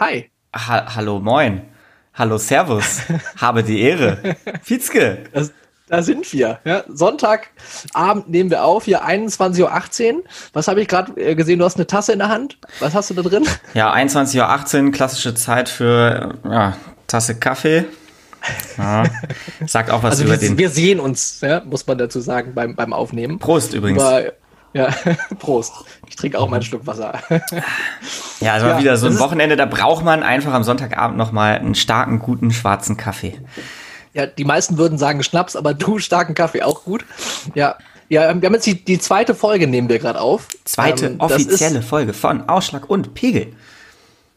Hi. Ha hallo, moin. Hallo, Servus. Habe die Ehre. Fitzke. Das, da sind wir. Ja, Sonntagabend nehmen wir auf, hier 21.18 Uhr. Was habe ich gerade äh, gesehen? Du hast eine Tasse in der Hand. Was hast du da drin? Ja, 21.18 Uhr, klassische Zeit für ja, Tasse Kaffee. Ja, sagt auch was also über wir, den. Wir sehen uns, ja, muss man dazu sagen, beim, beim Aufnehmen. Prost übrigens. Über, ja, Prost. Ich trinke auch mal einen Schluck Wasser. Ja, also Ja, mal wieder so ein Wochenende, da braucht man einfach am Sonntagabend nochmal einen starken, guten, schwarzen Kaffee. Ja, die meisten würden sagen Schnaps, aber du starken Kaffee auch gut. Ja, ja, wir haben jetzt die, die zweite Folge nehmen wir gerade auf. Zweite Ähm, offizielle Ist, Folge von Ausschlag und Pegel.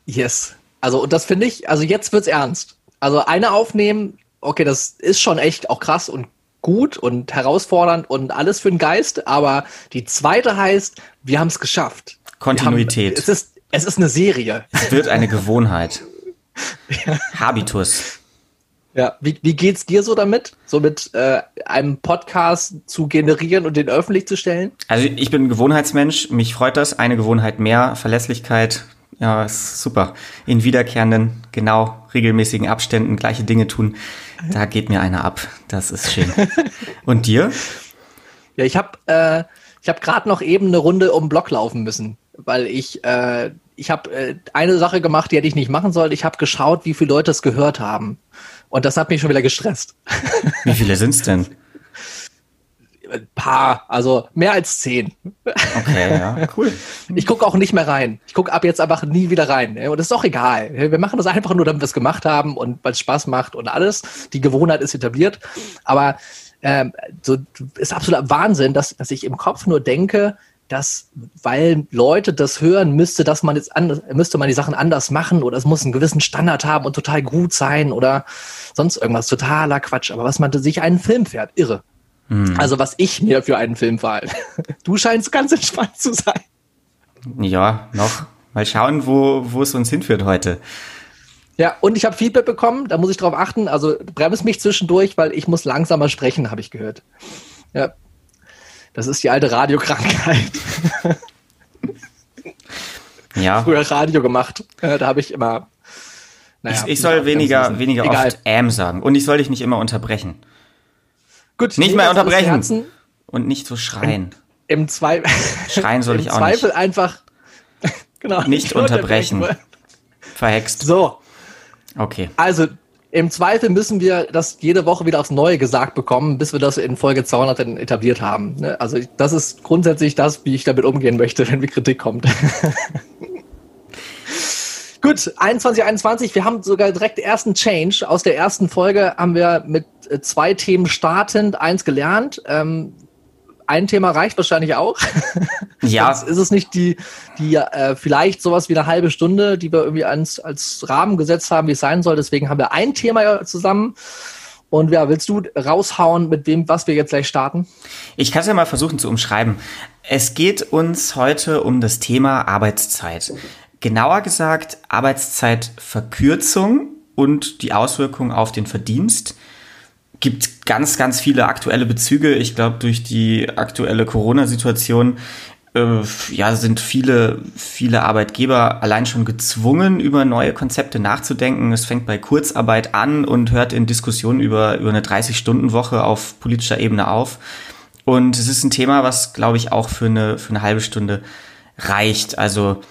yes. Also, und das finde ich, also jetzt wird's ernst. Also eine aufnehmen, okay, das ist schon echt auch krass und gut und herausfordernd und alles für den Geist, aber die zweite heißt, wir haben es geschafft. Kontinuität. Haben, es, ist, es ist eine Serie. Es wird eine Gewohnheit. Habitus. Ja, wie, wie geht's dir so damit? So mit äh, einem Podcast zu generieren und den öffentlich zu stellen? Also ich bin ein Gewohnheitsmensch, mich freut das. Eine Gewohnheit mehr, Verlässlichkeit, ja, ist super. In wiederkehrenden, genau regelmäßigen Abständen gleiche Dinge tun. Da geht mir einer ab. Das ist schön. Und dir? Ja, ich habe äh, ich habe gerade noch eben eine Runde um den Block laufen müssen, weil ich äh, ich habe äh, eine Sache gemacht, die hätte ich nicht machen sollen. Ich habe geschaut, wie viele Leute es gehört haben. Und das hat mich schon wieder gestresst. Wie viele sind's denn? Ein paar, also mehr als zehn. Okay, ja, cool. Ich gucke auch nicht mehr rein. Ich gucke ab jetzt einfach nie wieder rein. ne? Und das ist doch egal. Wir machen das einfach nur, damit wir es gemacht haben und weil es Spaß macht und alles. Die Gewohnheit ist etabliert. Aber ähm, so ist absoluter Wahnsinn, dass, dass ich im Kopf nur denke, dass, weil Leute das hören, müsste, dass man jetzt anders, müsste man die Sachen anders machen oder es muss einen gewissen Standard haben und total gut sein oder sonst irgendwas. Totaler Quatsch. Aber was man sich einen Film fährt, irre. Also was ich mir für einen Film fahre. Du scheinst ganz entspannt zu sein. Ja, noch. Mal schauen, wo, wo es uns hinführt heute. Ja, und ich habe Feedback bekommen, da muss ich drauf achten. Also bremst mich zwischendurch, weil ich muss langsamer sprechen, habe ich gehört. Ja. Das ist die alte Radiokrankheit. Ja. Früher Radio gemacht. Da habe ich immer. Naja, Ich, ich soll weniger, weniger Egal. oft ähm sagen. Und ich soll dich nicht immer unterbrechen. Gut, Nicht mehr unterbrechen. Und nicht so schreien. Im, Zwei Schreien soll im ich auch Zweifel nicht. einfach. genau. Nicht unterbrechen. Verhext. So, Okay. Also, im Zweifel müssen wir das jede Woche wieder aufs Neue gesagt bekommen, bis wir das in Folge 200 dann etabliert haben. ne? Also, das ist grundsätzlich das, wie ich damit umgehen möchte, wenn mir Kritik kommt. Gut, 21, 21. Wir haben sogar direkt ersten Change. Aus der ersten Folge haben wir mit äh, zwei Themen startend eins gelernt. Ähm, ein Thema reicht wahrscheinlich auch. Ja, Sonst ist es nicht die, die äh, vielleicht sowas wie eine halbe Stunde, die wir irgendwie als, als Rahmen gesetzt haben, wie es sein soll. Deswegen haben wir ein Thema zusammen. Und ja, willst du raushauen, mit wem, was wir jetzt gleich starten? Ich kann es ja mal versuchen zu umschreiben. Es geht uns heute um das Thema Arbeitszeit. Genauer gesagt Arbeitszeitverkürzung und die Auswirkungen auf den Verdienst. Gibt ganz, ganz viele aktuelle Bezüge. Ich glaube, durch die aktuelle Corona-Situation äh, ja, sind viele, viele Arbeitgeber allein schon gezwungen, über neue Konzepte nachzudenken. Es fängt bei Kurzarbeit an und hört in Diskussionen über, über eine 30-Stunden-Woche auf politischer Ebene auf. Und es ist ein Thema, was, glaube ich, auch für eine, für eine halbe Stunde reicht. Also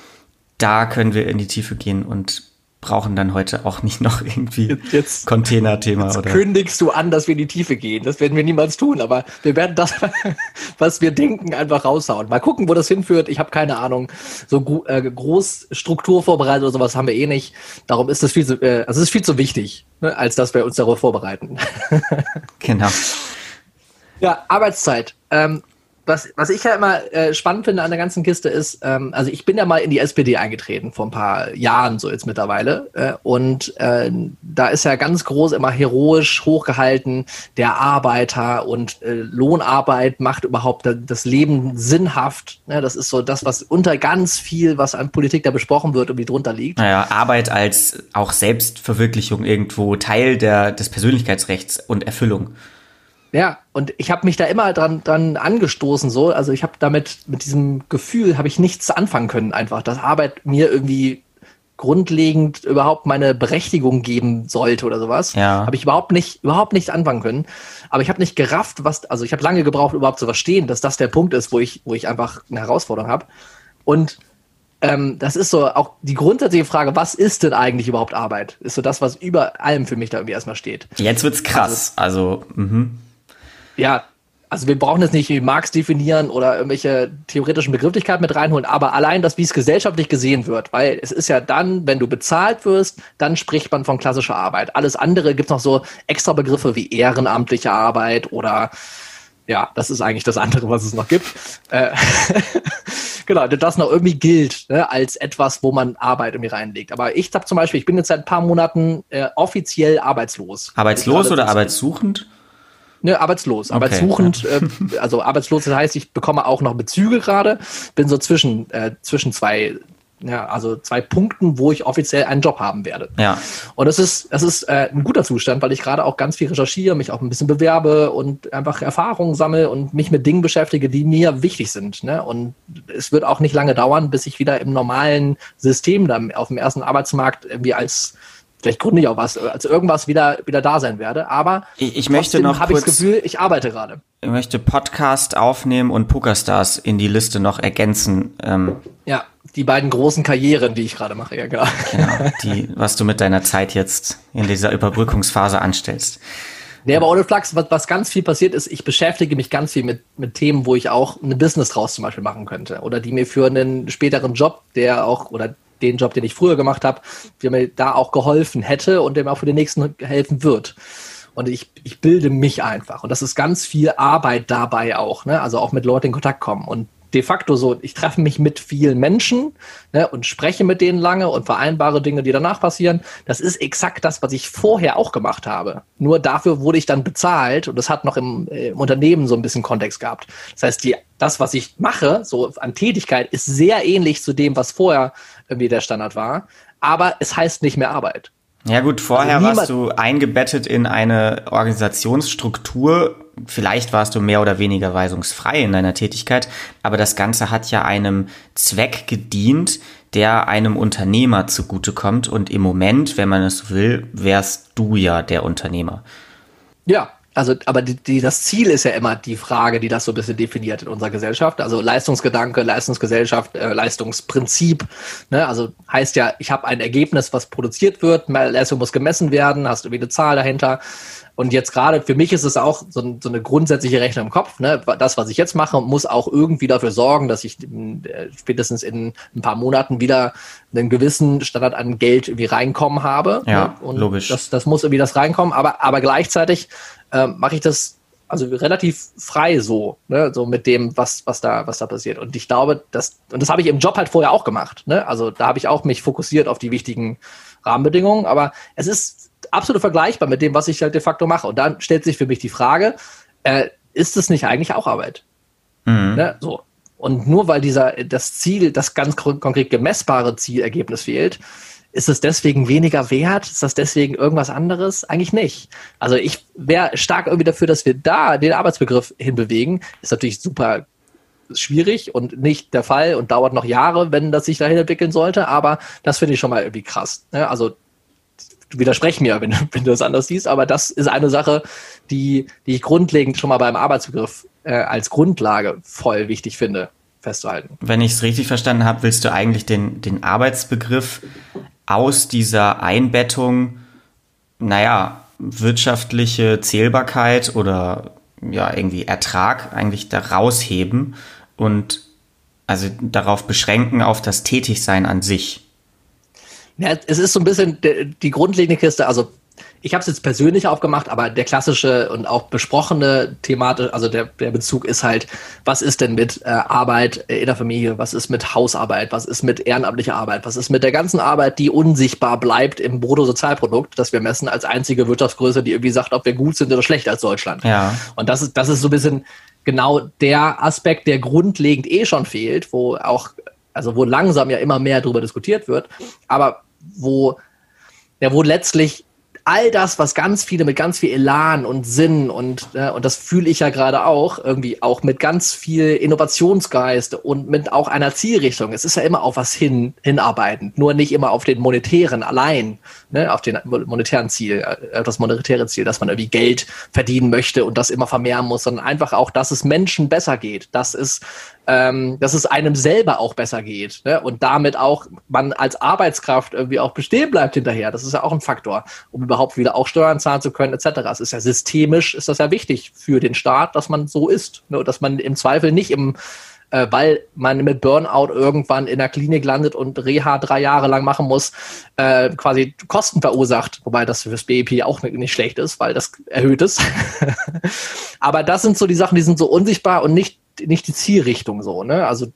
da können wir in die Tiefe gehen und brauchen dann heute auch nicht noch irgendwie Jetzt- Container-Thema Jetzt oder. kündigst du an, dass wir in die Tiefe gehen. Das werden wir niemals tun, aber wir werden das, was wir denken, einfach raushauen. Mal gucken, wo das hinführt. Ich habe keine Ahnung. So äh, groß Struktur vorbereitet oder sowas haben wir eh nicht. Darum ist es viel zu, äh, also ist viel zu wichtig, ne, als dass wir uns darauf vorbereiten. Genau. Ja, Arbeitszeit. Ähm, was, was ich ja immer äh, spannend finde an der ganzen Kiste ist, ähm, also ich bin ja mal in die SPD eingetreten, vor ein paar Jahren so jetzt mittlerweile. Äh, und äh, da ist ja ganz groß immer heroisch hochgehalten, der Arbeiter und äh, Lohnarbeit macht überhaupt da- das Leben sinnhaft. Ne? Das ist so das, was unter ganz viel, was an Politik da besprochen wird, irgendwie drunter liegt. Naja, Arbeit als auch Selbstverwirklichung irgendwo Teil der, des Persönlichkeitsrechts und Erfüllung. Ja, und ich habe mich da immer dran, dran angestoßen, so. Also ich habe damit, mit diesem Gefühl, habe ich nichts anfangen können, einfach, dass Arbeit mir irgendwie grundlegend überhaupt meine Berechtigung geben sollte oder sowas. Ja. Habe ich überhaupt nicht, überhaupt nicht anfangen können. Aber ich habe nicht gerafft, was, also ich habe lange gebraucht, überhaupt zu verstehen, dass das der Punkt ist, wo ich, wo ich einfach eine Herausforderung habe. Und ähm, das ist so auch die grundsätzliche Frage, was ist denn eigentlich überhaupt Arbeit? Ist so das, was über allem für mich da irgendwie erstmal steht. Jetzt wird's krass. Also, also mhm. Ja, also wir brauchen jetzt nicht wie Marx definieren oder irgendwelche theoretischen Begrifflichkeiten mit reinholen, aber allein das, wie es gesellschaftlich gesehen wird, weil es ist ja dann, wenn du bezahlt wirst, dann spricht man von klassischer Arbeit. Alles andere gibt es noch so extra Begriffe wie ehrenamtliche Arbeit oder ja, das ist eigentlich das andere, was es noch gibt. Äh, genau, das noch irgendwie gilt ne, als etwas, wo man Arbeit irgendwie reinlegt. Aber ich habe zum Beispiel, ich bin jetzt seit ein paar Monaten äh, offiziell arbeitslos. Arbeitslos oder arbeitssuchend? Ne, arbeitslos. Okay, arbeitssuchend, ja. äh, also arbeitslos, das heißt, ich bekomme auch noch Bezüge gerade, bin so zwischen, äh, zwischen zwei ja, also zwei Punkten, wo ich offiziell einen Job haben werde. Ja. Und das ist, das ist äh, ein guter Zustand, weil ich gerade auch ganz viel recherchiere, mich auch ein bisschen bewerbe und einfach Erfahrungen sammle und mich mit Dingen beschäftige, die mir wichtig sind. Ne? Und es wird auch nicht lange dauern, bis ich wieder im normalen System dann auf dem ersten Arbeitsmarkt irgendwie als vielleicht gründe ich auch was, als irgendwas wieder, wieder da sein werde. Aber ich, ich möchte noch habe ich das Gefühl, ich arbeite gerade. Ich möchte Podcast aufnehmen und Pokerstars in die Liste noch ergänzen. Ähm, ja, die beiden großen Karrieren, die ich gerade mache, ja klar. Genau, die, was du mit deiner Zeit jetzt in dieser Überbrückungsphase anstellst. Nee, aber ohne Flachs, was, was ganz viel passiert ist, ich beschäftige mich ganz viel mit, mit Themen, wo ich auch ein Business draus zum Beispiel machen könnte. Oder die mir für einen späteren Job, der auch, oder den Job, den ich früher gemacht habe, der mir da auch geholfen hätte und der mir auch für den nächsten helfen wird. Und ich, ich bilde mich einfach. Und das ist ganz viel Arbeit dabei auch, ne? Also auch mit Leuten in Kontakt kommen. Und de facto so, ich treffe mich mit vielen Menschen ne, und spreche mit denen lange und vereinbare Dinge, die danach passieren. Das ist exakt das, was ich vorher auch gemacht habe. Nur dafür wurde ich dann bezahlt und das hat noch im, äh, im Unternehmen so ein bisschen Kontext gehabt. Das heißt, die, das, was ich mache, so an Tätigkeit, ist sehr ähnlich zu dem, was vorher irgendwie der Standard war. Aber es heißt nicht mehr Arbeit. Ja gut, vorher also warst du eingebettet in eine Organisationsstruktur. Vielleicht warst du mehr oder weniger weisungsfrei in deiner Tätigkeit, aber das Ganze hat ja einem Zweck gedient, der einem Unternehmer zugutekommt. Und im Moment, wenn man es will, wärst du ja der Unternehmer. Ja, also, aber die, die, das Ziel ist ja immer die Frage, die das so ein bisschen definiert in unserer Gesellschaft. Also Leistungsgedanke, Leistungsgesellschaft, äh, Leistungsprinzip. Ne? Also heißt ja, ich habe ein Ergebnis, was produziert wird, Leistung muss gemessen werden, hast du eine Zahl dahinter. Und jetzt gerade für mich ist es auch so, so, eine grundsätzliche Rechnung im Kopf. Ne? Das, was ich jetzt mache, muss auch irgendwie dafür sorgen, dass ich äh, spätestens in ein paar Monaten wieder einen gewissen Standard an Geld irgendwie reinkommen habe. Ja, ne? Und logisch. Das, das muss irgendwie das reinkommen. Aber, aber gleichzeitig äh, mache ich das also relativ frei so, ne, so mit dem, was, was da, was da passiert. Und ich glaube, das, und das habe ich im Job halt vorher auch gemacht, ne? Also da habe ich auch mich fokussiert auf die wichtigen Rahmenbedingungen, aber es ist absolut vergleichbar mit dem, was ich halt de facto mache. Und dann stellt sich für mich die Frage, äh, ist es nicht eigentlich auch Arbeit? Mhm. Ne? So. Und nur weil dieser, das Ziel, das ganz konkret gemessbare Zielergebnis fehlt, ist es deswegen weniger wert? Ist das deswegen irgendwas anderes? Eigentlich nicht. Also ich wäre stark irgendwie dafür, dass wir da den Arbeitsbegriff hinbewegen. Ist natürlich super schwierig und nicht der Fall und dauert noch Jahre, wenn das sich dahin entwickeln sollte. Aber das finde ich schon mal irgendwie krass. Ne? Also du widersprech mir, wenn, wenn du das anders siehst, aber das ist eine Sache, die, die ich grundlegend schon mal beim Arbeitsbegriff äh, als Grundlage voll wichtig finde, festzuhalten. Wenn ich es richtig verstanden habe, willst du eigentlich den, den Arbeitsbegriff aus dieser Einbettung, naja, wirtschaftliche Zählbarkeit oder ja, irgendwie Ertrag eigentlich da rausheben und also darauf beschränken auf das Tätigsein an sich. Ja, es ist so ein bisschen die grundlegende Kiste, also ich habe es jetzt persönlich aufgemacht, aber der klassische und auch besprochene Thematik, also der, der Bezug ist halt, was ist denn mit äh, Arbeit in der Familie, was ist mit Hausarbeit, was ist mit ehrenamtlicher Arbeit, was ist mit der ganzen Arbeit, die unsichtbar bleibt im Bruttosozialprodukt, das wir messen als einzige Wirtschaftsgröße, die irgendwie sagt, ob wir gut sind oder schlecht als Deutschland. Ja. Und das ist, das ist so ein bisschen genau der Aspekt, der grundlegend eh schon fehlt, wo auch, also wo langsam ja immer mehr darüber diskutiert wird, aber wo, ja, wo letztlich all das, was ganz viele mit ganz viel Elan und Sinn und, äh, und das fühle ich ja gerade auch, irgendwie auch mit ganz viel Innovationsgeist und mit auch einer Zielrichtung. Es ist ja immer auf was hin, hinarbeiten, nur nicht immer auf den monetären allein, ne, auf den monetären Ziel, äh, das monetäre Ziel, dass man irgendwie Geld verdienen möchte und das immer vermehren muss, sondern einfach auch, dass es Menschen besser geht, dass es ähm, dass es einem selber auch besser geht ne? und damit auch man als Arbeitskraft irgendwie auch bestehen bleibt hinterher. Das ist ja auch ein Faktor, um überhaupt wieder auch Steuern zahlen zu können etc. Es ist ja systemisch, ist das ja wichtig für den Staat, dass man so ist, ne? dass man im Zweifel nicht im äh, weil man mit Burnout irgendwann in der Klinik landet und Reha drei Jahre lang machen muss, äh, quasi Kosten verursacht, wobei das fürs BIP auch nicht schlecht ist, weil das erhöht ist. Aber das sind so die Sachen, die sind so unsichtbar und nicht nicht die Zielrichtung so, ne? Also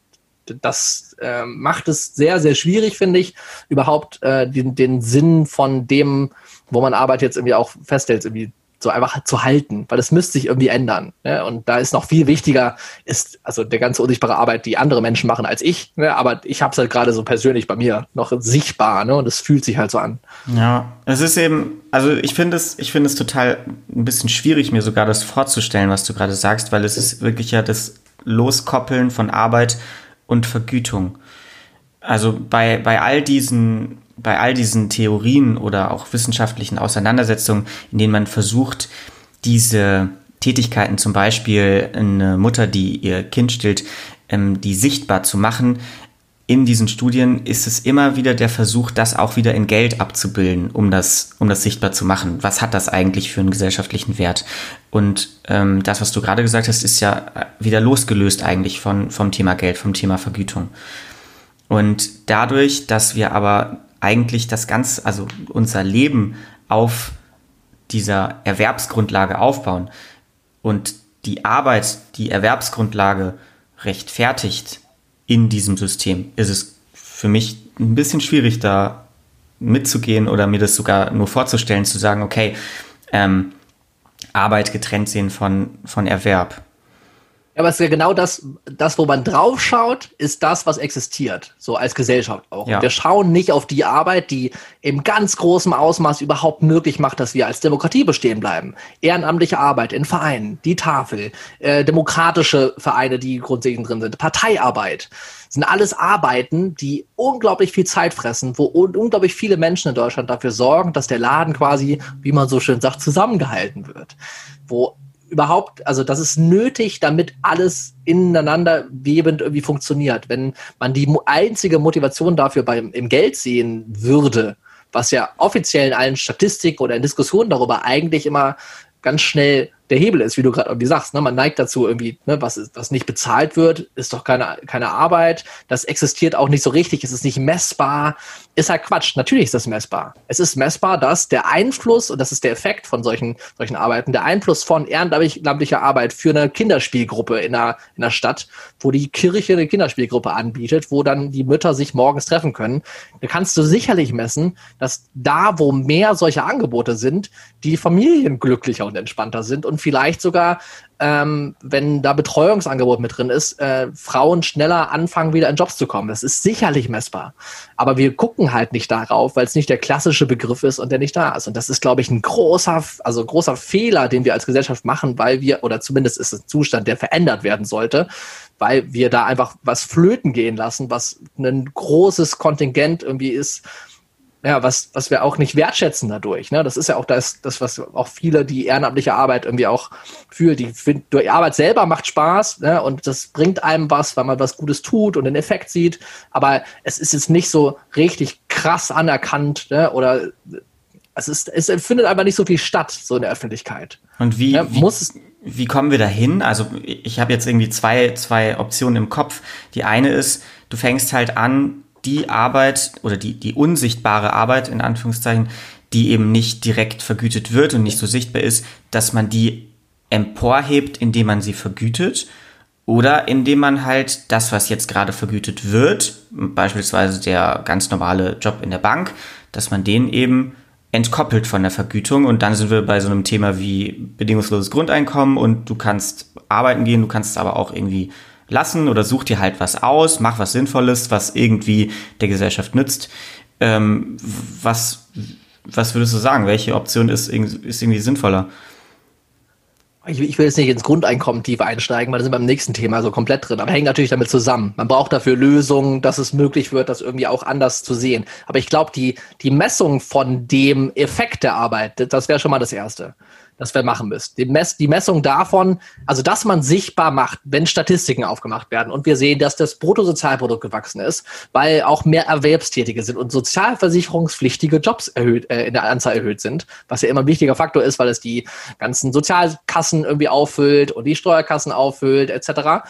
das äh, macht es sehr, sehr schwierig, finde ich, überhaupt äh, den, den Sinn von dem, wo man Arbeit jetzt irgendwie auch festhält, irgendwie so einfach zu halten, weil es müsste sich irgendwie ändern. Ne? Und da ist noch viel wichtiger, ist also der ganze unsichtbare Arbeit, die andere Menschen machen als ich. Ne? Aber ich habe es halt gerade so persönlich bei mir noch sichtbar, ne? Und es fühlt sich halt so an. Ja, es ist eben, also ich finde es, ich finde es total ein bisschen schwierig, mir sogar das vorzustellen, was du gerade sagst, weil es ist wirklich ja das Loskoppeln von Arbeit und Vergütung. Also bei, bei all diesen, bei all diesen Theorien oder auch wissenschaftlichen Auseinandersetzungen, in denen man versucht, diese Tätigkeiten, zum Beispiel eine Mutter, die ihr Kind stillt, ähm, die sichtbar zu machen, in diesen Studien ist es immer wieder der Versuch, das auch wieder in Geld abzubilden, um das, um das sichtbar zu machen. Was hat das eigentlich für einen gesellschaftlichen Wert? Und ähm, das, was du gerade gesagt hast, ist ja wieder losgelöst eigentlich von, vom Thema Geld, vom Thema Vergütung. Und dadurch, dass wir aber eigentlich das Ganze, also unser Leben auf dieser Erwerbsgrundlage aufbauen und die Arbeit die Erwerbsgrundlage rechtfertigt, in diesem System ist es für mich ein bisschen schwierig, da mitzugehen oder mir das sogar nur vorzustellen, zu sagen, okay, ähm, Arbeit getrennt sehen von, von Erwerb. Aber es ist ja genau das, das, wo man draufschaut, ist das, was existiert, so als Gesellschaft auch. Ja. Wir schauen nicht auf die Arbeit, die im ganz großen Ausmaß überhaupt möglich macht, dass wir als Demokratie bestehen bleiben. Ehrenamtliche Arbeit in Vereinen, die Tafel, äh, demokratische Vereine, die grundsätzlich drin sind, Parteiarbeit sind alles Arbeiten, die unglaublich viel Zeit fressen, wo un unglaublich viele Menschen in Deutschland dafür sorgen, dass der Laden quasi, wie man so schön sagt, zusammengehalten wird. Wo überhaupt, also das ist nötig, damit alles ineinander webend irgendwie funktioniert. Wenn man die einzige Motivation dafür beim, im Geld sehen würde, was ja offiziell in allen Statistiken oder in Diskussionen darüber eigentlich immer ganz schnell der Hebel ist, wie du gerade irgendwie sagst. Ne? Man neigt dazu irgendwie, ne, was, ist, was nicht bezahlt wird, ist doch keine, keine Arbeit. Das existiert auch nicht so richtig, es ist nicht messbar. Ist halt Quatsch. Natürlich ist das messbar. Es ist messbar, dass der Einfluss, und das ist der Effekt von solchen, solchen Arbeiten, der Einfluss von ehrenamtlicher Arbeit für eine Kinderspielgruppe in einer, in einer Stadt, wo die Kirche eine Kinderspielgruppe anbietet, wo dann die Mütter sich morgens treffen können, da kannst du sicherlich messen, dass da, wo mehr solche Angebote sind, die Familien glücklicher und entspannter sind und vielleicht sogar, ähm, wenn da Betreuungsangebot mit drin ist, äh, Frauen schneller anfangen, wieder in Jobs zu kommen. Das ist sicherlich messbar. Aber wir gucken halt nicht darauf, weil es nicht der klassische Begriff ist und der nicht da ist. Und das ist, glaube ich, ein großer, also großer Fehler, den wir als Gesellschaft machen, weil wir, oder zumindest ist es ein Zustand, der verändert werden sollte, weil wir da einfach was flöten gehen lassen, was ein großes Kontingent irgendwie ist, ja, was, was wir auch nicht wertschätzen dadurch. Ne? Das ist ja auch das, das, was auch viele, die ehrenamtliche Arbeit irgendwie auch fühlen. Die die Arbeit selber macht Spaß ne? und das bringt einem was, weil man was Gutes tut und den Effekt sieht. Aber es ist jetzt nicht so richtig krass anerkannt ne? oder es, ist, es findet einfach nicht so viel statt, so in der Öffentlichkeit. Und wie, ja, wie, muss wie kommen wir dahin? Also ich habe jetzt irgendwie zwei, zwei Optionen im Kopf. Die eine ist, du fängst halt an, die Arbeit oder die, die unsichtbare Arbeit in Anführungszeichen, die eben nicht direkt vergütet wird und nicht so sichtbar ist, dass man die emporhebt, indem man sie vergütet oder indem man halt das, was jetzt gerade vergütet wird, beispielsweise der ganz normale Job in der Bank, dass man den eben entkoppelt von der Vergütung. Und dann sind wir bei so einem Thema wie bedingungsloses Grundeinkommen und du kannst arbeiten gehen, du kannst aber auch irgendwie lassen oder such dir halt was aus, mach was Sinnvolles, was irgendwie der Gesellschaft nützt. Ähm, was, was würdest du sagen? Welche Option ist, ist irgendwie sinnvoller? Ich, ich, will jetzt nicht ins Grundeinkommen tief einsteigen, weil da sind wir beim nächsten Thema so komplett drin. Aber hängt natürlich damit zusammen. Man braucht dafür Lösungen, dass es möglich wird, das irgendwie auch anders zu sehen. Aber ich glaube, die, die Messung von dem Effekt der Arbeit, das wäre schon mal das Erste das wir machen müssen. Die, Mess die Messung davon, also dass man sichtbar macht, wenn Statistiken aufgemacht werden und wir sehen, dass das Bruttosozialprodukt gewachsen ist, weil auch mehr Erwerbstätige sind und sozialversicherungspflichtige Jobs erhöht, äh, in der Anzahl erhöht sind, was ja immer ein wichtiger Faktor ist, weil es die ganzen Sozialkassen irgendwie auffüllt und die Steuerkassen auffüllt, etc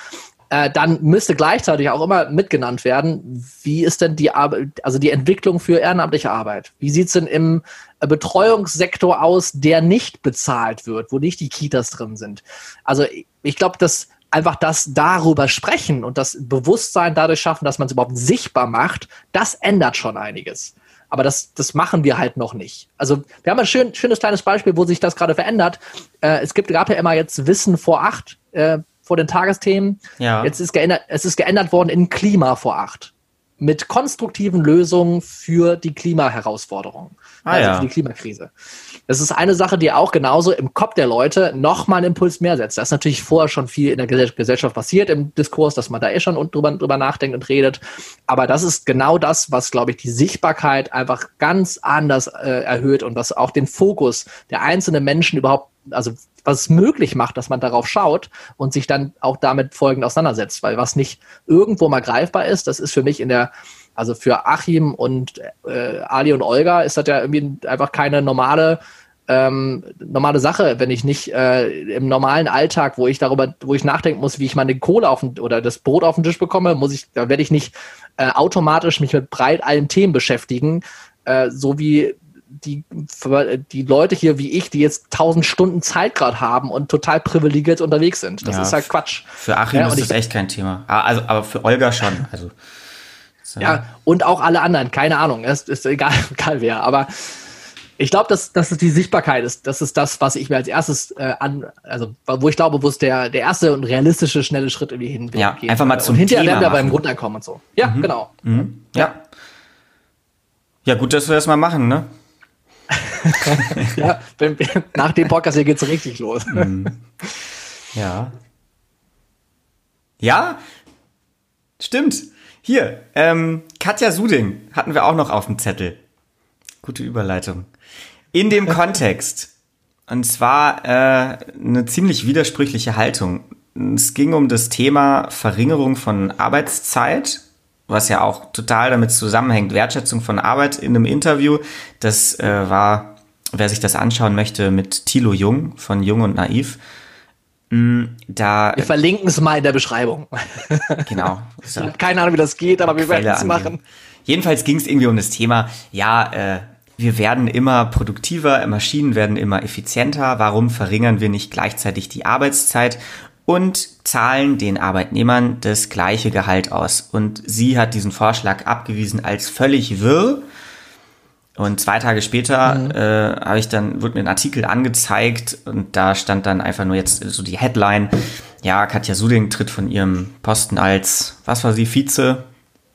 äh, dann müsste gleichzeitig auch immer mitgenannt werden, wie ist denn die Arbeit, also die Entwicklung für ehrenamtliche Arbeit? Wie sieht's denn im Betreuungssektor aus, der nicht bezahlt wird, wo nicht die Kitas drin sind? Also ich glaube, dass einfach das darüber sprechen und das Bewusstsein dadurch schaffen, dass man es überhaupt sichtbar macht, das ändert schon einiges. Aber das, das machen wir halt noch nicht. Also wir haben ein schön, schönes kleines Beispiel, wo sich das gerade verändert. Äh, es gibt, gab ja immer jetzt Wissen vor acht äh, vor den Tagesthemen. Ja. Jetzt ist geändert, es ist geändert worden in Klima vor acht. Mit konstruktiven Lösungen für die Klimaherausforderungen. Ah, also ja. für die Klimakrise. Das ist eine Sache, die auch genauso im Kopf der Leute nochmal einen Impuls mehr setzt. Da ist natürlich vorher schon viel in der Gesellschaft passiert im Diskurs, dass man da eh schon drüber, drüber nachdenkt und redet. Aber das ist genau das, was, glaube ich, die Sichtbarkeit einfach ganz anders äh, erhöht und was auch den Fokus der einzelnen Menschen überhaupt also was es möglich macht, dass man darauf schaut und sich dann auch damit folgend auseinandersetzt. Weil was nicht irgendwo mal greifbar ist, das ist für mich in der, also für Achim und äh, Ali und Olga ist das ja irgendwie einfach keine normale ähm, normale Sache, wenn ich nicht äh, im normalen Alltag, wo ich darüber, wo ich nachdenken muss, wie ich meine Kohle auf den, oder das Brot auf den Tisch bekomme, muss ich, da werde ich nicht äh, automatisch mich mit breit allen Themen beschäftigen, äh, so wie die, die Leute hier wie ich, die jetzt tausend Stunden Zeit gerade haben und total privilegiert unterwegs sind. Das ja, ist halt Quatsch. Für Achim ja, ist das echt kein Thema. Ah, also, aber für Olga schon. Also, so. Ja, und auch alle anderen, keine Ahnung. Es ist egal, egal wer. Aber ich glaube, dass, dass es die Sichtbarkeit ist. Das ist das, was ich mir als erstes äh, an, also wo ich glaube, wo es der, der erste und realistische, schnelle Schritt irgendwie hin Ja, einfach mal zum und hinterher Thema werden wir beim Grundeinkommen und so. Ja, mhm. genau. Mhm. Ja. Ja, gut, dass wir das mal machen, ne? Ja, wenn, nach dem Podcast hier geht's richtig los. Mhm. Ja. Ja, stimmt. Hier, ähm, Katja Suding hatten wir auch noch auf dem Zettel. Gute Überleitung. In dem Kontext. Und zwar äh, eine ziemlich widersprüchliche Haltung. Es ging um das Thema Verringerung von Arbeitszeit was ja auch total damit zusammenhängt, Wertschätzung von Arbeit in einem Interview. Das äh, war, wer sich das anschauen möchte, mit Thilo Jung von Jung und Naiv. Mm, da, wir verlinken es mal in der Beschreibung. Genau. ich habe keine Ahnung, wie das geht, aber wir werden es machen. Jedenfalls ging es irgendwie um das Thema, ja, äh, wir werden immer produktiver, Maschinen werden immer effizienter. Warum verringern wir nicht gleichzeitig die Arbeitszeit? Und zahlen den Arbeitnehmern das gleiche Gehalt aus. Und sie hat diesen Vorschlag abgewiesen als völlig wirr. Und zwei Tage später mhm. äh, habe ich dann, wurde mir ein Artikel angezeigt und da stand dann einfach nur jetzt so die Headline, ja, Katja Suding tritt von ihrem Posten als, was war sie, Vize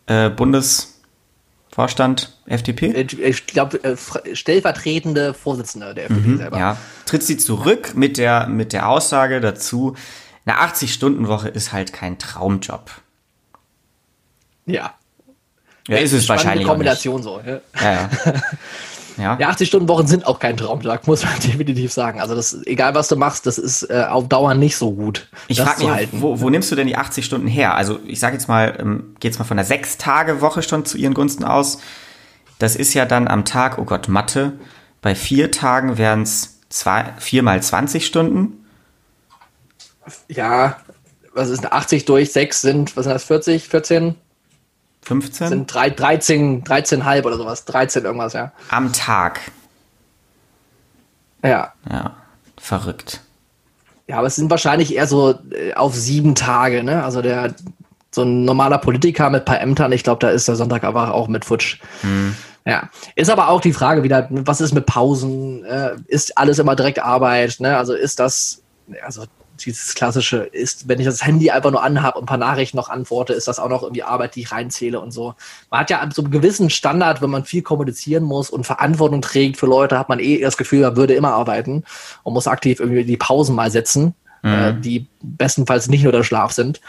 äh, Bundesvorstand FDP? Äh, ich glaube, äh, stellvertretende Vorsitzende der FDP mhm, selber. Ja, tritt sie zurück mit der, mit der Aussage dazu, eine 80-Stunden-Woche ist halt kein Traumjob. Ja. Ja, ist es wahrscheinlich Kombination so. Ja, ja. ja. Ja, ja 80-Stunden-Wochen sind auch kein Traumjob, muss man definitiv sagen. Also das, egal was du machst, das ist äh, auf Dauer nicht so gut. Ich frage mich, wo, wo nimmst du denn die 80 Stunden her? Also ich sage jetzt mal, ähm, geht's mal von der 6-Tage-Woche schon zu ihren Gunsten aus. Das ist ja dann am Tag, oh Gott, Mathe. Bei vier Tagen wären es vier mal 20 Stunden ja, was ist 80 durch 6 sind, was sind das, 40, 14? 15? Sind 3, 13, 13,5 oder sowas, 13 irgendwas, ja. Am Tag. Ja. Ja, verrückt. Ja, aber es sind wahrscheinlich eher so äh, auf sieben Tage, ne? Also der, so ein normaler Politiker mit ein paar Ämtern, ich glaube, da ist der Sonntag aber auch mit Futsch. Hm. Ja, ist aber auch die Frage wieder, was ist mit Pausen? Äh, ist alles immer direkt Arbeit? Ne? Also ist das, also dieses klassische ist, wenn ich das Handy einfach nur anhabe und ein paar Nachrichten noch antworte, ist das auch noch irgendwie Arbeit, die ich reinzähle und so. Man hat ja so einen gewissen Standard, wenn man viel kommunizieren muss und Verantwortung trägt für Leute, hat man eh das Gefühl, man würde immer arbeiten und muss aktiv irgendwie die Pausen mal setzen, mhm. äh, die bestenfalls nicht nur der Schlaf sind.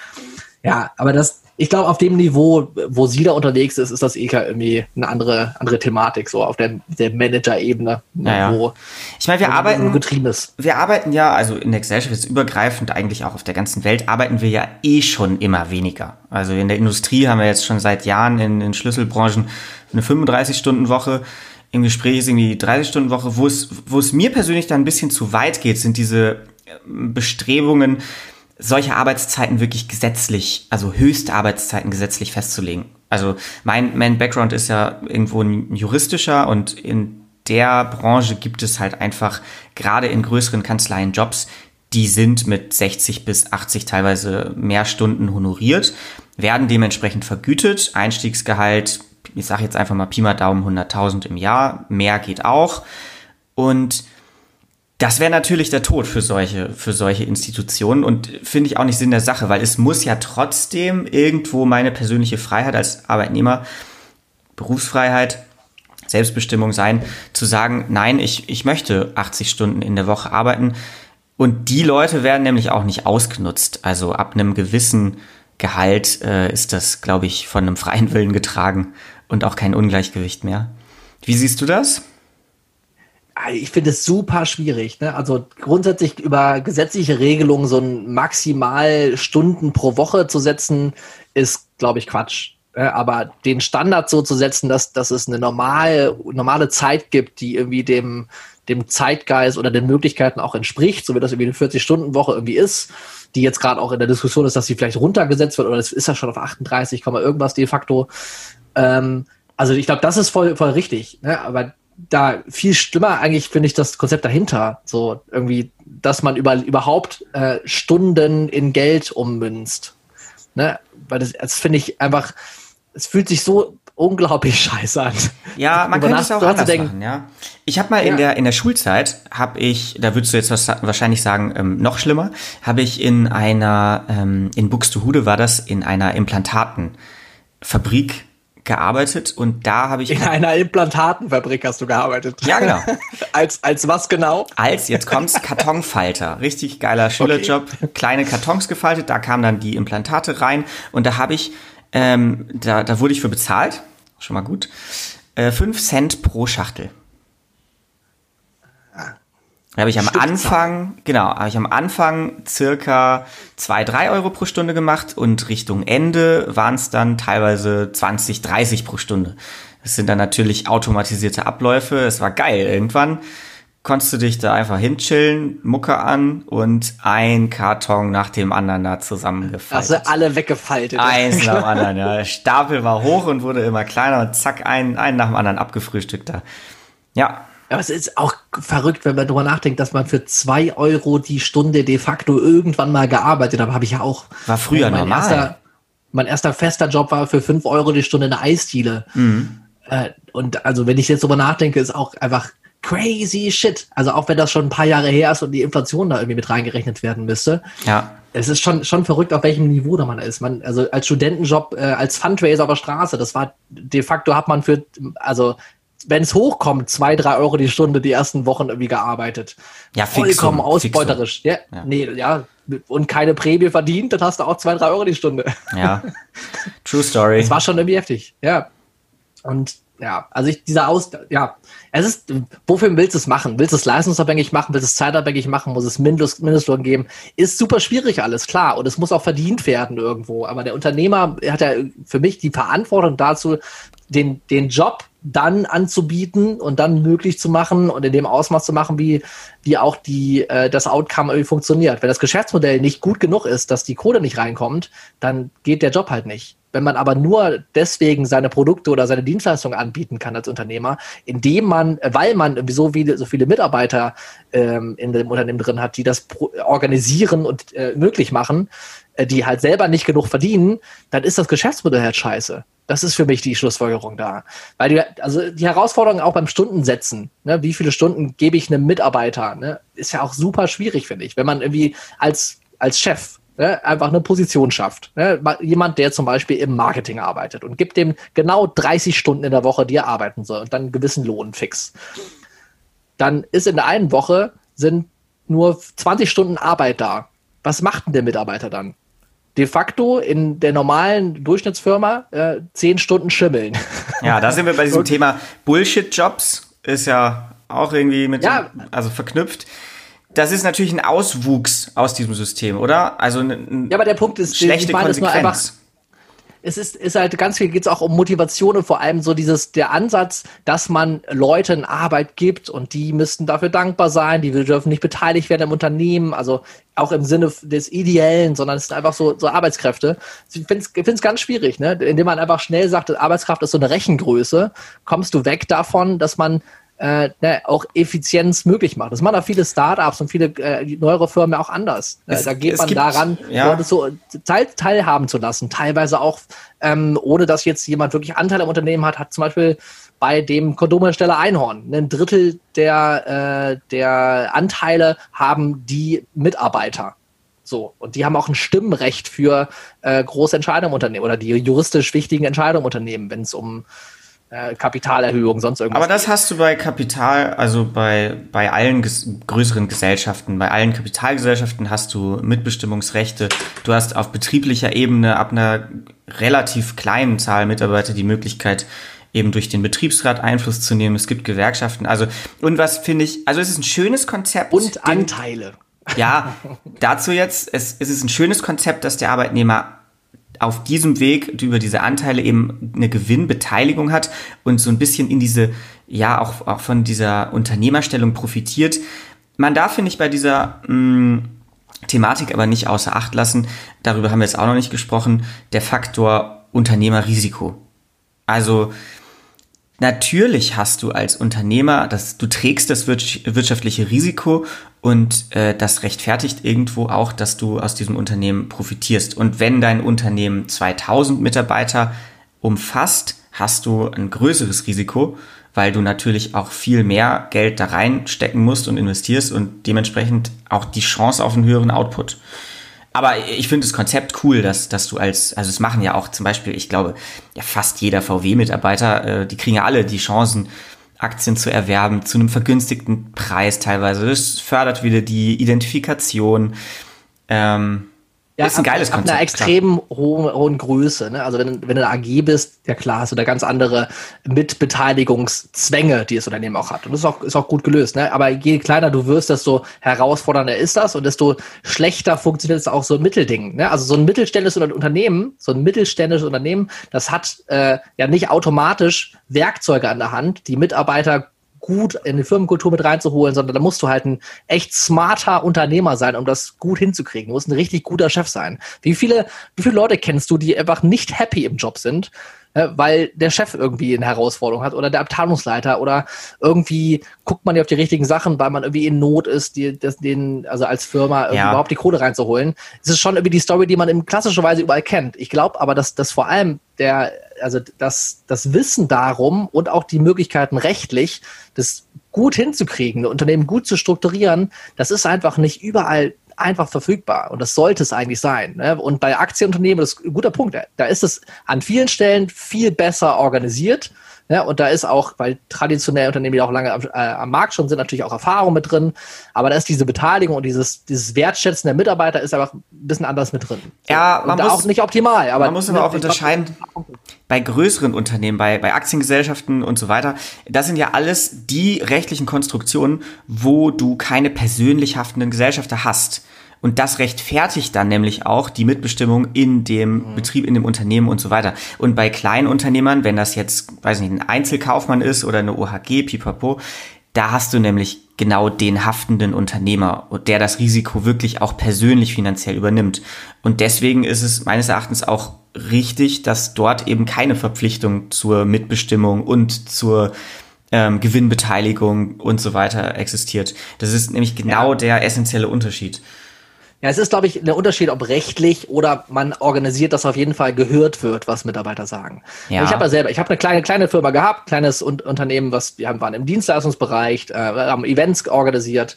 Ja, aber das, ich glaube, auf dem Niveau, wo sie da unterwegs ist, ist das EK irgendwie eine andere, andere Thematik, so auf der, der Manager-Ebene, naja. wo ich meine, wir arbeiten, getrieben ist. Wir arbeiten ja, also in der Gesellschaft ist übergreifend, eigentlich auch auf der ganzen Welt, arbeiten wir ja eh schon immer weniger. Also in der Industrie haben wir jetzt schon seit Jahren in, in Schlüsselbranchen eine 35-Stunden-Woche. Im Gespräch ist irgendwie 30-Stunden-Woche. Wo es, wo es mir persönlich dann ein bisschen zu weit geht, sind diese Bestrebungen, solche Arbeitszeiten wirklich gesetzlich, also höchste Arbeitszeiten gesetzlich festzulegen. Also mein, mein Background ist ja irgendwo ein juristischer und in der Branche gibt es halt einfach gerade in größeren Kanzleien Jobs, die sind mit 60 bis 80 teilweise mehr Stunden honoriert, werden dementsprechend vergütet. Einstiegsgehalt, ich sage jetzt einfach mal Pi mal Daumen 100.000 im Jahr, mehr geht auch. Und das wäre natürlich der Tod für solche, für solche Institutionen und finde ich auch nicht Sinn der Sache, weil es muss ja trotzdem irgendwo meine persönliche Freiheit als Arbeitnehmer, Berufsfreiheit, Selbstbestimmung sein, zu sagen, nein, ich, ich möchte 80 Stunden in der Woche arbeiten. Und die Leute werden nämlich auch nicht ausgenutzt. Also ab einem gewissen Gehalt äh, ist das, glaube ich, von einem freien Willen getragen und auch kein Ungleichgewicht mehr. Wie siehst du das? Ich finde es super schwierig. Ne? Also grundsätzlich über gesetzliche Regelungen so ein maximal Stunden pro Woche zu setzen, ist, glaube ich, Quatsch. Ne? Aber den Standard so zu setzen, dass, dass es eine normale, normale Zeit gibt, die irgendwie dem, dem Zeitgeist oder den Möglichkeiten auch entspricht, so wie das irgendwie eine 40-Stunden-Woche irgendwie ist, die jetzt gerade auch in der Diskussion ist, dass sie vielleicht runtergesetzt wird oder es ist ja schon auf 38, irgendwas de facto. Ähm, also ich glaube, das ist voll, voll richtig. Ne? Aber da viel schlimmer eigentlich finde ich das Konzept dahinter. So irgendwie, dass man über, überhaupt äh, Stunden in Geld ummünzt. Ne? Weil das, das finde ich einfach, es fühlt sich so unglaublich scheiße an. Ja, man könnte es auch anders machen, ja. Ich habe mal ja. in der in der Schulzeit habe ich, da würdest du jetzt was, wahrscheinlich sagen, ähm, noch schlimmer, habe ich in einer ähm, in Buxtehude war das in einer Implantatenfabrik gearbeitet und da habe ich. In einer Implantatenfabrik hast du gearbeitet. Ja, genau. als, als was genau? Als, jetzt kommt's, Kartonfalter. Richtig geiler Schülerjob. Okay. Kleine Kartons gefaltet, da kamen dann die Implantate rein und da habe ich, ähm, da, da wurde ich für bezahlt. Schon mal gut. Äh, fünf Cent pro Schachtel. Da habe ich am Anfang, genau, habe ich am Anfang circa zwei, drei Euro pro Stunde gemacht und Richtung Ende waren es dann teilweise 20, 30 pro Stunde. Das sind dann natürlich automatisierte Abläufe. Es war geil. Irgendwann konntest du dich da einfach hinchillen, Mucke an und ein Karton nach dem anderen da zusammengefaltet. Also alle weggefaltet. Eins nach dem anderen, ja. Der Stapel war hoch und wurde immer kleiner und zack, ein, ein nach dem anderen abgefrühstückt da. Ja, aber es ist auch verrückt, wenn man darüber nachdenkt, dass man für zwei Euro die Stunde de facto irgendwann mal gearbeitet hat. Habe ich ja auch. War früher mein normal. Erster, mein erster fester Job war für fünf Euro die Stunde eine Eisdiele. Mhm. Äh, und also, wenn ich jetzt darüber nachdenke, ist auch einfach crazy shit. Also auch wenn das schon ein paar Jahre her ist und die Inflation da irgendwie mit reingerechnet werden müsste. Ja. Es ist schon, schon verrückt, auf welchem Niveau da man ist. Man, also als Studentenjob, äh, als Fundraiser auf der Straße, das war de facto hat man für, also wenn es hochkommt, zwei, drei Euro die Stunde die ersten Wochen irgendwie gearbeitet. Ja, Vollkommen ausbeuterisch. Ja, ja. Nee, ja, und keine Prämie verdient, dann hast du auch zwei, drei Euro die Stunde. Ja. True Story. Das war schon irgendwie heftig. Ja. Und ja, also ich, dieser Aus, ja, es ist, wofür willst du es machen? Willst du es leistungsabhängig machen? Willst du es zeitabhängig machen? Muss es Mindest, Mindestlohn geben? Ist super schwierig alles, klar. Und es muss auch verdient werden irgendwo. Aber der Unternehmer hat ja für mich die Verantwortung dazu, den, den Job dann anzubieten und dann möglich zu machen und in dem Ausmaß zu machen, wie, wie auch die, äh, das Outcome irgendwie funktioniert. Wenn das Geschäftsmodell nicht gut genug ist, dass die Kohle nicht reinkommt, dann geht der Job halt nicht. Wenn man aber nur deswegen seine Produkte oder seine Dienstleistungen anbieten kann als Unternehmer, indem man, weil man so viele, so viele Mitarbeiter ähm, in dem Unternehmen drin hat, die das organisieren und äh, möglich machen, die halt selber nicht genug verdienen, dann ist das Geschäftsmodell halt scheiße. Das ist für mich die Schlussfolgerung da. Weil die, also die Herausforderung auch beim Stundensetzen, ne, wie viele Stunden gebe ich einem Mitarbeiter, ne, ist ja auch super schwierig, finde ich. Wenn man irgendwie als, als Chef ne, einfach eine Position schafft. Ne, jemand, der zum Beispiel im Marketing arbeitet und gibt dem genau 30 Stunden in der Woche, die er arbeiten soll und dann einen gewissen Lohn fix. Dann ist in der einen Woche sind nur 20 Stunden Arbeit da. Was macht denn der Mitarbeiter dann? De facto in der normalen Durchschnittsfirma äh, zehn Stunden schimmeln. Ja, da sind wir bei diesem Thema Bullshit-Jobs, ist ja auch irgendwie mit, ja. Dem, also verknüpft. Das ist natürlich ein Auswuchs aus diesem System, oder? Also ein, ja, aber der Punkt ist, schlechte ich meine, Konsequenz. Nur einfach, es ist, ist halt ganz viel, geht es auch um Motivation und vor allem so dieses, der Ansatz, dass man Leuten Arbeit gibt und die müssten dafür dankbar sein, die dürfen nicht beteiligt werden im Unternehmen, also auch im Sinne des Ideellen, sondern es sind einfach so, so Arbeitskräfte. Ich finde es ganz schwierig, ne? indem man einfach schnell sagt, Arbeitskraft ist so eine Rechengröße, kommst du weg davon, dass man äh, ne, auch Effizienz möglich macht. Das machen auch viele Startups und viele äh, neuere Firmen auch anders. Ne? Es, da geht man gibt, daran, ja. Leute so teil, teilhaben zu lassen. Teilweise auch, ähm, ohne dass jetzt jemand wirklich Anteil am Unternehmen hat, hat zum Beispiel bei dem Kondomhersteller Einhorn ein Drittel der, äh, der Anteile haben die Mitarbeiter. So, und die haben auch ein Stimmrecht für äh, große Entscheidungen im Unternehmen oder die juristisch wichtigen Entscheidungen im Unternehmen, wenn es um äh, Kapitalerhöhung, sonst irgendwas. Aber das hast du bei Kapital, also bei, bei allen ges größeren Gesellschaften, bei allen Kapitalgesellschaften hast du Mitbestimmungsrechte. Du hast auf betrieblicher Ebene ab einer relativ kleinen Zahl Mitarbeiter die Möglichkeit, eben durch den Betriebsrat Einfluss zu nehmen. Es gibt Gewerkschaften. Also, und was finde ich, also es ist ein schönes Konzept. Und Anteile. Ja, dazu jetzt, es, es ist ein schönes Konzept, dass der Arbeitnehmer auf diesem Weg über diese Anteile eben eine Gewinnbeteiligung hat und so ein bisschen in diese, ja, auch, auch von dieser Unternehmerstellung profitiert. Man darf, finde ich, bei dieser mh, mm, Thematik aber nicht außer Acht lassen, darüber haben wir jetzt auch noch nicht gesprochen, der Faktor Unternehmerrisiko. Also natürlich hast du als Unternehmer, das, du trägst das wirtschaftliche Risiko und äh, das rechtfertigt irgendwo auch, dass du aus diesem Unternehmen profitierst. Und wenn dein Unternehmen 2000 Mitarbeiter umfasst, hast du ein größeres Risiko, weil du natürlich auch viel mehr Geld da reinstecken musst und investierst und dementsprechend auch die Chance auf einen höheren Output. Aber ich finde das Konzept cool, dass, dass du als, also es machen ja auch zum Beispiel, ich glaube, ja fast jeder VW-Mitarbeiter, äh, die kriegen ja alle die Chancen, Aktien zu erwerben zu einem vergünstigten Preis teilweise. Das fördert wieder die Identifikation. Ähm, ja, ist ein geiles ab, Konzept. Ab einer extrem hohen, hohen Größe. Ne? Also wenn, wenn du eine AG bist, ja klar, hast du da ganz andere Mitbeteiligungszwänge, die das Unternehmen auch hat. Und das ist auch, ist auch gut gelöst. Ne? Aber je kleiner du wirst, desto herausfordernder ist das und desto schlechter funktioniert es auch so ein Mittelding. Ne? Also so ein mittelständisches Unternehmen, so ein mittelständisches Unternehmen, das hat äh, ja nicht automatisch Werkzeuge an der Hand, die Mitarbeiter gut in die Firmenkultur mit reinzuholen, sondern da musst du halt ein echt smarter Unternehmer sein, um das gut hinzukriegen. Du musst ein richtig guter Chef sein. Wie viele, wie viele Leute kennst du, die einfach nicht happy im Job sind, weil der Chef irgendwie eine Herausforderung hat oder der Abteilungsleiter oder irgendwie guckt man ja auf die richtigen Sachen, weil man irgendwie in Not ist, die, das, den, also als Firma ja. überhaupt die Kohle reinzuholen. Es ist schon irgendwie die Story, die man in klassischer Weise überall kennt. Ich glaube aber, dass, dass vor allem der, also das, das Wissen darum und auch die Möglichkeiten rechtlich, das gut hinzukriegen, ein Unternehmen gut zu strukturieren, das ist einfach nicht überall einfach verfügbar. Und das sollte es eigentlich sein. Ne? Und bei Aktienunternehmen, das ist ein guter Punkt, da ist es an vielen Stellen viel besser organisiert. Ja, und da ist auch, weil traditionelle Unternehmen, die auch lange am, äh, am Markt schon sind, natürlich auch Erfahrung mit drin. Aber da ist diese Beteiligung und dieses, dieses Wertschätzen der Mitarbeiter ist einfach ein bisschen anders mit drin. Ja, man und muss, auch nicht optimal. Aber man muss aber auch unterscheiden bei größeren Unternehmen, bei, bei Aktiengesellschaften und so weiter. Das sind ja alles die rechtlichen Konstruktionen, wo du keine persönlich haftenden Gesellschafter hast. Und das rechtfertigt dann nämlich auch die Mitbestimmung in dem mhm. Betrieb, in dem Unternehmen und so weiter. Und bei kleinen Unternehmern, wenn das jetzt, weiß nicht, ein Einzelkaufmann ist oder eine OHG, pipapo, da hast du nämlich genau den haftenden Unternehmer, der das Risiko wirklich auch persönlich finanziell übernimmt. Und deswegen ist es meines Erachtens auch richtig, dass dort eben keine Verpflichtung zur Mitbestimmung und zur ähm, Gewinnbeteiligung und so weiter existiert. Das ist nämlich genau ja. der essentielle Unterschied. Ja, es ist, glaube ich, der Unterschied, ob rechtlich oder man organisiert, dass auf jeden Fall gehört wird, was Mitarbeiter sagen. Ja. Ich habe ja selber, ich habe eine kleine, kleine Firma gehabt, kleines Unternehmen, was wir waren im Dienstleistungsbereich, äh, haben Events organisiert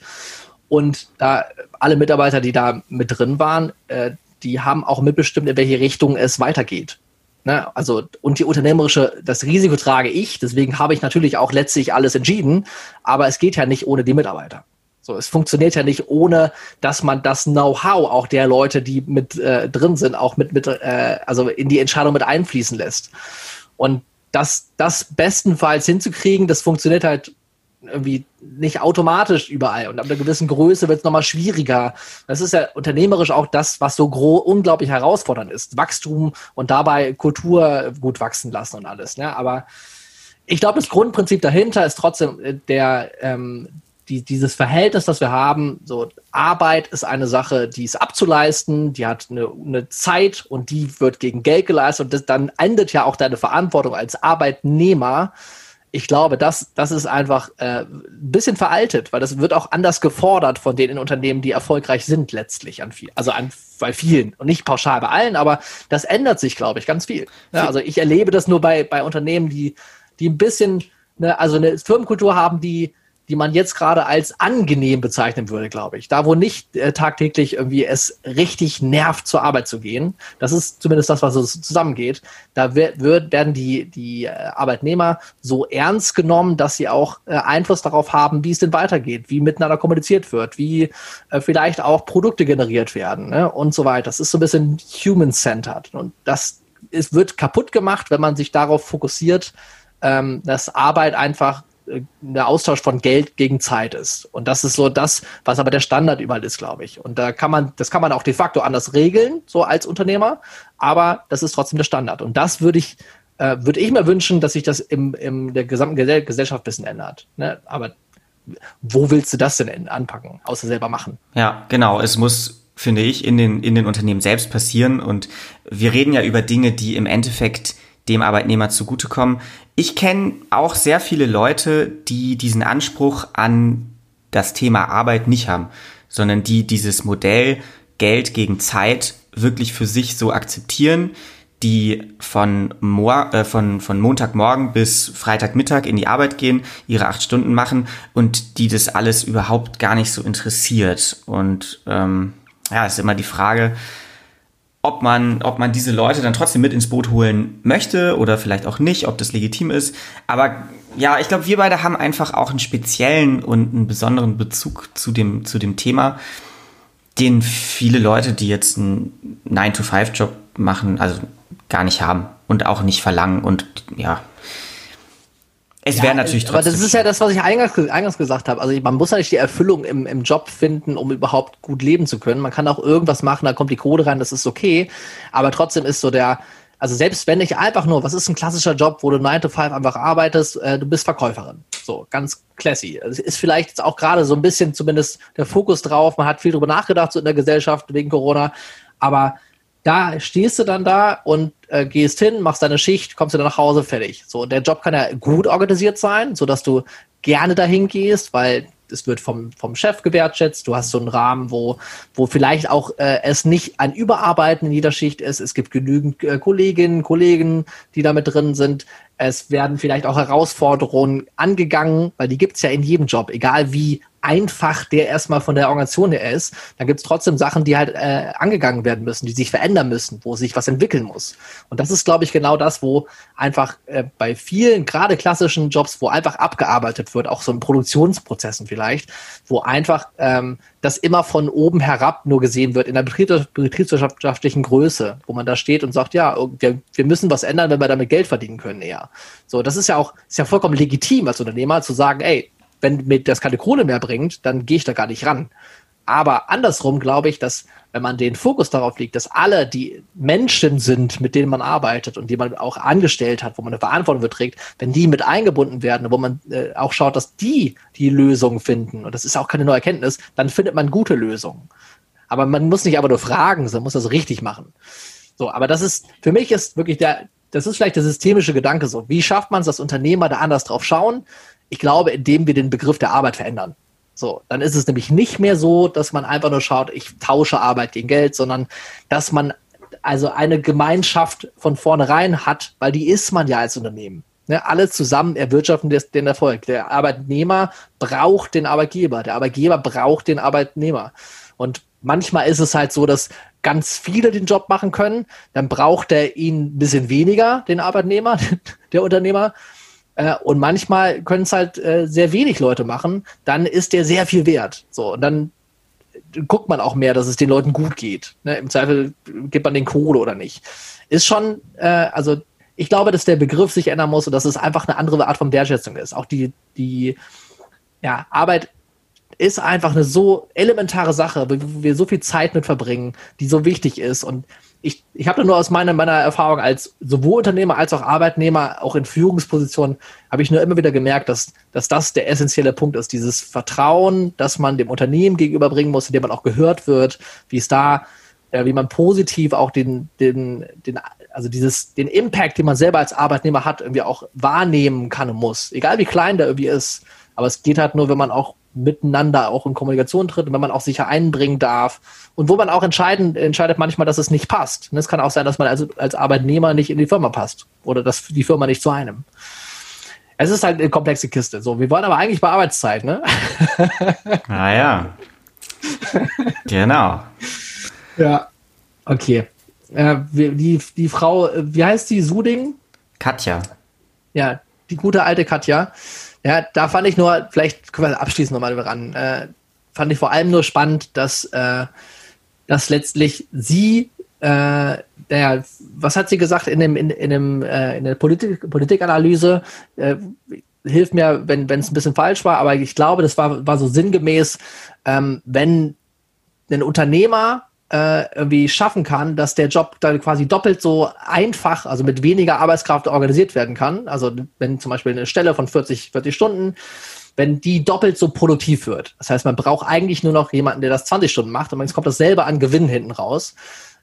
und da alle Mitarbeiter, die da mit drin waren, äh, die haben auch mitbestimmt, in welche Richtung es weitergeht. Ne? Also, und die unternehmerische, das Risiko trage ich, deswegen habe ich natürlich auch letztlich alles entschieden, aber es geht ja nicht ohne die Mitarbeiter. So, es funktioniert ja nicht ohne, dass man das Know-how auch der Leute, die mit äh, drin sind, auch mit, mit äh, also in die Entscheidung mit einfließen lässt. Und das, das bestenfalls hinzukriegen, das funktioniert halt irgendwie nicht automatisch überall. Und ab einer gewissen Größe wird es nochmal schwieriger. Das ist ja unternehmerisch auch das, was so unglaublich herausfordernd ist. Wachstum und dabei Kultur gut wachsen lassen und alles. Ne? Aber ich glaube, das Grundprinzip dahinter ist trotzdem äh, der, ähm, die, dieses Verhältnis, das wir haben, so Arbeit ist eine Sache, die ist abzuleisten, die hat eine, eine Zeit und die wird gegen Geld geleistet und das, dann endet ja auch deine Verantwortung als Arbeitnehmer ich glaube, das, das ist einfach äh, ein bisschen veraltet, weil das wird auch anders gefordert von den Unternehmen, die erfolgreich sind letztlich an viel, also an bei vielen und nicht pauschal bei allen, aber das ändert sich, glaube ich, ganz viel. Ja, also ich erlebe das nur bei, bei Unternehmen, die, die ein bisschen, ne, also eine Firmenkultur haben, die die man jetzt gerade als angenehm bezeichnen würde, glaube ich. Da, wo nicht äh, tagtäglich irgendwie es richtig nervt, zur Arbeit zu gehen, das ist zumindest das, was so zusammengeht, da wird, wird, werden die, die äh, Arbeitnehmer so ernst genommen, dass sie auch äh, Einfluss darauf haben, wie es denn weitergeht, wie miteinander kommuniziert wird, wie äh, vielleicht auch Produkte generiert werden ne, und so weiter. Das ist so ein bisschen human-centered. Und das es wird kaputt gemacht, wenn man sich darauf fokussiert, ähm, dass Arbeit einfach der Austausch von Geld gegen Zeit ist. Und das ist so das, was aber der Standard überall ist, glaube ich. Und da kann man, das kann man auch de facto anders regeln, so als Unternehmer, aber das ist trotzdem der Standard. Und das würde ich, äh, würde ich mir wünschen, dass sich das im, im der gesamten Gesellschaft ein bisschen ändert. Ne? Aber wo willst du das denn anpacken, außer selber machen? Ja, genau. Es muss, finde ich, in den, in den Unternehmen selbst passieren. Und wir reden ja über Dinge, die im Endeffekt dem Arbeitnehmer zugutekommen. Ich kenne auch sehr viele Leute, die diesen Anspruch an das Thema Arbeit nicht haben, sondern die dieses Modell Geld gegen Zeit wirklich für sich so akzeptieren, die von, Mor äh, von, von Montagmorgen bis Freitagmittag in die Arbeit gehen, ihre acht Stunden machen und die das alles überhaupt gar nicht so interessiert. Und ähm, ja, ist immer die Frage, ob man, ob man diese Leute dann trotzdem mit ins Boot holen möchte oder vielleicht auch nicht, ob das legitim ist. Aber ja, ich glaube, wir beide haben einfach auch einen speziellen und einen besonderen Bezug zu dem, zu dem Thema, den viele Leute, die jetzt einen 9-to-5-Job machen, also gar nicht haben und auch nicht verlangen und ja, es ja, wäre natürlich trotzdem. Aber das ist ja das, was ich eingangs, eingangs gesagt habe. Also man muss halt die Erfüllung im, im Job finden, um überhaupt gut leben zu können. Man kann auch irgendwas machen, da kommt die Kohle rein, das ist okay. Aber trotzdem ist so der, also selbst wenn ich einfach nur, was ist ein klassischer Job, wo du 9 to 5 einfach arbeitest, äh, du bist Verkäuferin. So, ganz classy. Es ist vielleicht jetzt auch gerade so ein bisschen zumindest der Fokus drauf. Man hat viel drüber nachgedacht, so in der Gesellschaft wegen Corona. Aber da stehst du dann da und äh, gehst hin, machst deine Schicht, kommst du dann nach Hause, fertig. So, der Job kann ja gut organisiert sein, so dass du gerne dahin gehst, weil es wird vom, vom Chef gewertschätzt, du hast so einen Rahmen, wo, wo vielleicht auch äh, es nicht ein Überarbeiten in jeder Schicht ist. Es gibt genügend äh, Kolleginnen, Kollegen, die da mit drin sind. Es werden vielleicht auch Herausforderungen angegangen, weil die gibt's ja in jedem Job, egal wie einfach der erstmal von der Organisation her ist, dann gibt es trotzdem Sachen, die halt äh, angegangen werden müssen, die sich verändern müssen, wo sich was entwickeln muss. Und das ist, glaube ich, genau das, wo einfach äh, bei vielen, gerade klassischen Jobs, wo einfach abgearbeitet wird, auch so in Produktionsprozessen vielleicht, wo einfach ähm, das immer von oben herab nur gesehen wird, in der betriebswirtschaftlichen Größe, wo man da steht und sagt, ja, wir, wir müssen was ändern, wenn wir damit Geld verdienen können eher. So, das ist ja auch, ist ja vollkommen legitim als Unternehmer zu sagen, ey, wenn mir das keine Kohle mehr bringt, dann gehe ich da gar nicht ran. Aber andersrum glaube ich, dass wenn man den Fokus darauf legt, dass alle die Menschen sind, mit denen man arbeitet und die man auch angestellt hat, wo man eine Verantwortung beträgt, wenn die mit eingebunden werden, wo man äh, auch schaut, dass die die Lösung finden, und das ist auch keine neue Erkenntnis, dann findet man gute Lösungen. Aber man muss nicht aber nur fragen, sondern muss das richtig machen. So, aber das ist, für mich ist wirklich der, das ist vielleicht der systemische Gedanke so. Wie schafft man es, dass Unternehmer da anders drauf schauen? Ich glaube, indem wir den Begriff der Arbeit verändern. So, dann ist es nämlich nicht mehr so, dass man einfach nur schaut, ich tausche Arbeit gegen Geld, sondern dass man also eine Gemeinschaft von vornherein hat, weil die ist man ja als Unternehmen. Ne, alle zusammen erwirtschaften des, den Erfolg. Der Arbeitnehmer braucht den Arbeitgeber, der Arbeitgeber braucht den Arbeitnehmer. Und manchmal ist es halt so, dass ganz viele den Job machen können, dann braucht er ihn ein bisschen weniger, den Arbeitnehmer, der Unternehmer. Äh, und manchmal können es halt äh, sehr wenig Leute machen, dann ist der sehr viel wert. So, und dann guckt man auch mehr, dass es den Leuten gut geht. Ne? Im Zweifel gibt man den Kohle oder nicht. Ist schon, äh, also ich glaube, dass der Begriff sich ändern muss und dass es einfach eine andere Art von Wertschätzung ist. Auch die, die ja, Arbeit ist einfach eine so elementare Sache, wo wir so viel Zeit mit verbringen, die so wichtig ist. Und ich, ich habe nur aus meiner, meiner Erfahrung als sowohl Unternehmer als auch Arbeitnehmer, auch in Führungspositionen, habe ich nur immer wieder gemerkt, dass, dass das der essentielle Punkt ist. Dieses Vertrauen, das man dem Unternehmen gegenüberbringen muss, in dem man auch gehört wird, wie es da, äh, wie man positiv auch den, den, den also dieses, den Impact, den man selber als Arbeitnehmer hat, irgendwie auch wahrnehmen kann und muss. Egal wie klein der irgendwie ist. Aber es geht halt nur, wenn man auch miteinander auch in Kommunikation tritt und wenn man auch sicher einbringen darf und wo man auch entscheiden, entscheidet manchmal, dass es nicht passt. Und es kann auch sein, dass man also als Arbeitnehmer nicht in die Firma passt oder dass die Firma nicht zu einem. Es ist halt eine komplexe Kiste. So, wir wollen aber eigentlich bei Arbeitszeit, ne? Naja. Ah, genau. Ja. Okay. Äh, die, die Frau, äh, wie heißt die, Suding? Katja. Ja, die gute alte Katja. Ja, da fand ich nur, vielleicht können wir abschließend nochmal ran, äh, fand ich vor allem nur spannend, dass, äh, dass letztlich sie, äh, der, was hat sie gesagt in dem, in, in dem, äh, in der Politik, Politikanalyse, äh, hilft mir, wenn es ein bisschen falsch war, aber ich glaube, das war, war so sinngemäß, ähm, wenn ein Unternehmer äh, irgendwie schaffen kann, dass der Job dann quasi doppelt so einfach, also mit weniger Arbeitskraft organisiert werden kann. Also wenn zum Beispiel eine Stelle von 40, 40 Stunden, wenn die doppelt so produktiv wird. Das heißt, man braucht eigentlich nur noch jemanden, der das 20 Stunden macht und es kommt dasselbe an Gewinn hinten raus.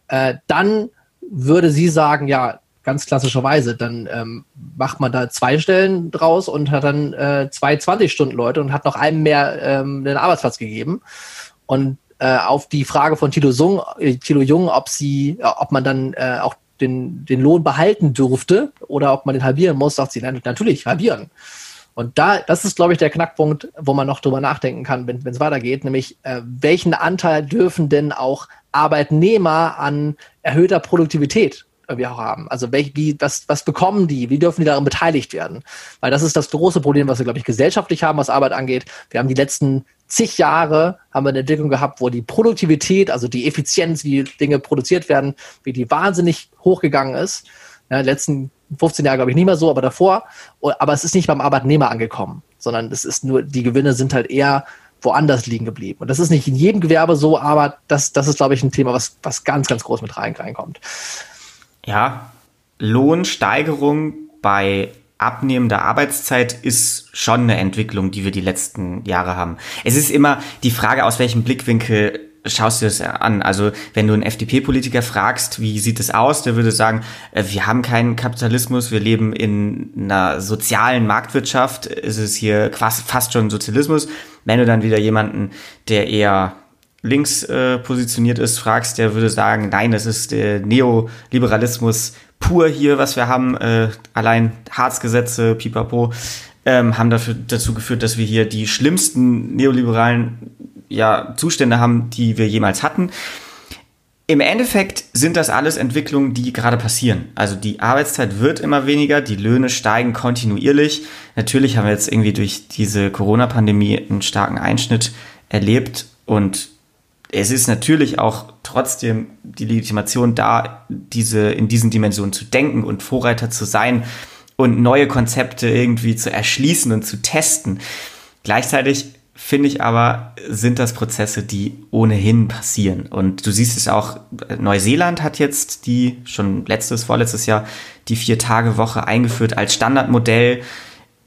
Äh, dann würde sie sagen, ja, ganz klassischerweise, dann ähm, macht man da zwei Stellen draus und hat dann äh, zwei 20-Stunden-Leute und hat noch einem mehr ähm, den Arbeitsplatz gegeben. Und äh, auf die Frage von Tilo, Sung, äh, Tilo Jung, ob sie, äh, ob man dann äh, auch den, den Lohn behalten dürfte oder ob man den halbieren muss, sagt sie, nein, natürlich, halbieren. Und da, das ist, glaube ich, der Knackpunkt, wo man noch drüber nachdenken kann, wenn es weitergeht, nämlich äh, welchen Anteil dürfen denn auch Arbeitnehmer an erhöhter Produktivität irgendwie auch haben. Also welch, wie, was, was bekommen die? Wie dürfen die daran beteiligt werden? Weil das ist das große Problem, was wir, glaube ich, gesellschaftlich haben, was Arbeit angeht. Wir haben die letzten zig Jahre haben wir eine Entwicklung gehabt, wo die Produktivität, also die Effizienz, wie Dinge produziert werden, wie die wahnsinnig hochgegangen ist. Ja, letzten 15 Jahre glaube ich nicht mehr so, aber davor. Aber es ist nicht beim Arbeitnehmer angekommen, sondern es ist nur, die Gewinne sind halt eher woanders liegen geblieben. Und das ist nicht in jedem Gewerbe so, aber das, das ist, glaube ich, ein Thema, was, was ganz, ganz groß mit rein, reinkommt. Ja, Lohnsteigerung bei abnehmender Arbeitszeit ist schon eine Entwicklung, die wir die letzten Jahre haben. Es ist immer die Frage, aus welchem Blickwinkel schaust du das an? Also, wenn du einen FDP-Politiker fragst, wie sieht es aus, der würde sagen, äh, wir haben keinen Kapitalismus, wir leben in einer sozialen Marktwirtschaft, es ist hier fast schon Sozialismus. Wenn du dann wieder jemanden, der eher links äh, positioniert ist, fragst, der würde sagen, nein, das ist der Neoliberalismus pur hier, was wir haben. Äh, allein Harzgesetze, pipapo, ähm, haben dafür, dazu geführt, dass wir hier die schlimmsten neoliberalen ja, Zustände haben, die wir jemals hatten. Im Endeffekt sind das alles Entwicklungen, die gerade passieren. Also die Arbeitszeit wird immer weniger, die Löhne steigen kontinuierlich. Natürlich haben wir jetzt irgendwie durch diese Corona-Pandemie einen starken Einschnitt erlebt und es ist natürlich auch trotzdem die Legitimation da, diese, in diesen Dimensionen zu denken und Vorreiter zu sein und neue Konzepte irgendwie zu erschließen und zu testen. Gleichzeitig finde ich aber, sind das Prozesse, die ohnehin passieren. Und du siehst es auch, Neuseeland hat jetzt die, schon letztes, vorletztes Jahr, die Vier-Tage-Woche eingeführt als Standardmodell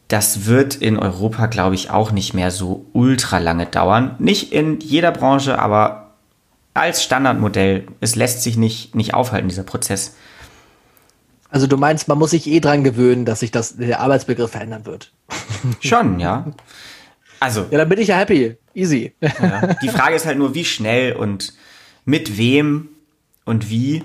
das wird in Europa, glaube ich, auch nicht mehr so ultra lange dauern. Nicht in jeder Branche, aber als Standardmodell. Es lässt sich nicht, nicht aufhalten, dieser Prozess. Also du meinst, man muss sich eh dran gewöhnen, dass sich das, der Arbeitsbegriff verändern wird. Schon, ja. Also. Ja, dann bin ich ja happy. Easy. Ja. Die Frage ist halt nur, wie schnell und mit wem und wie.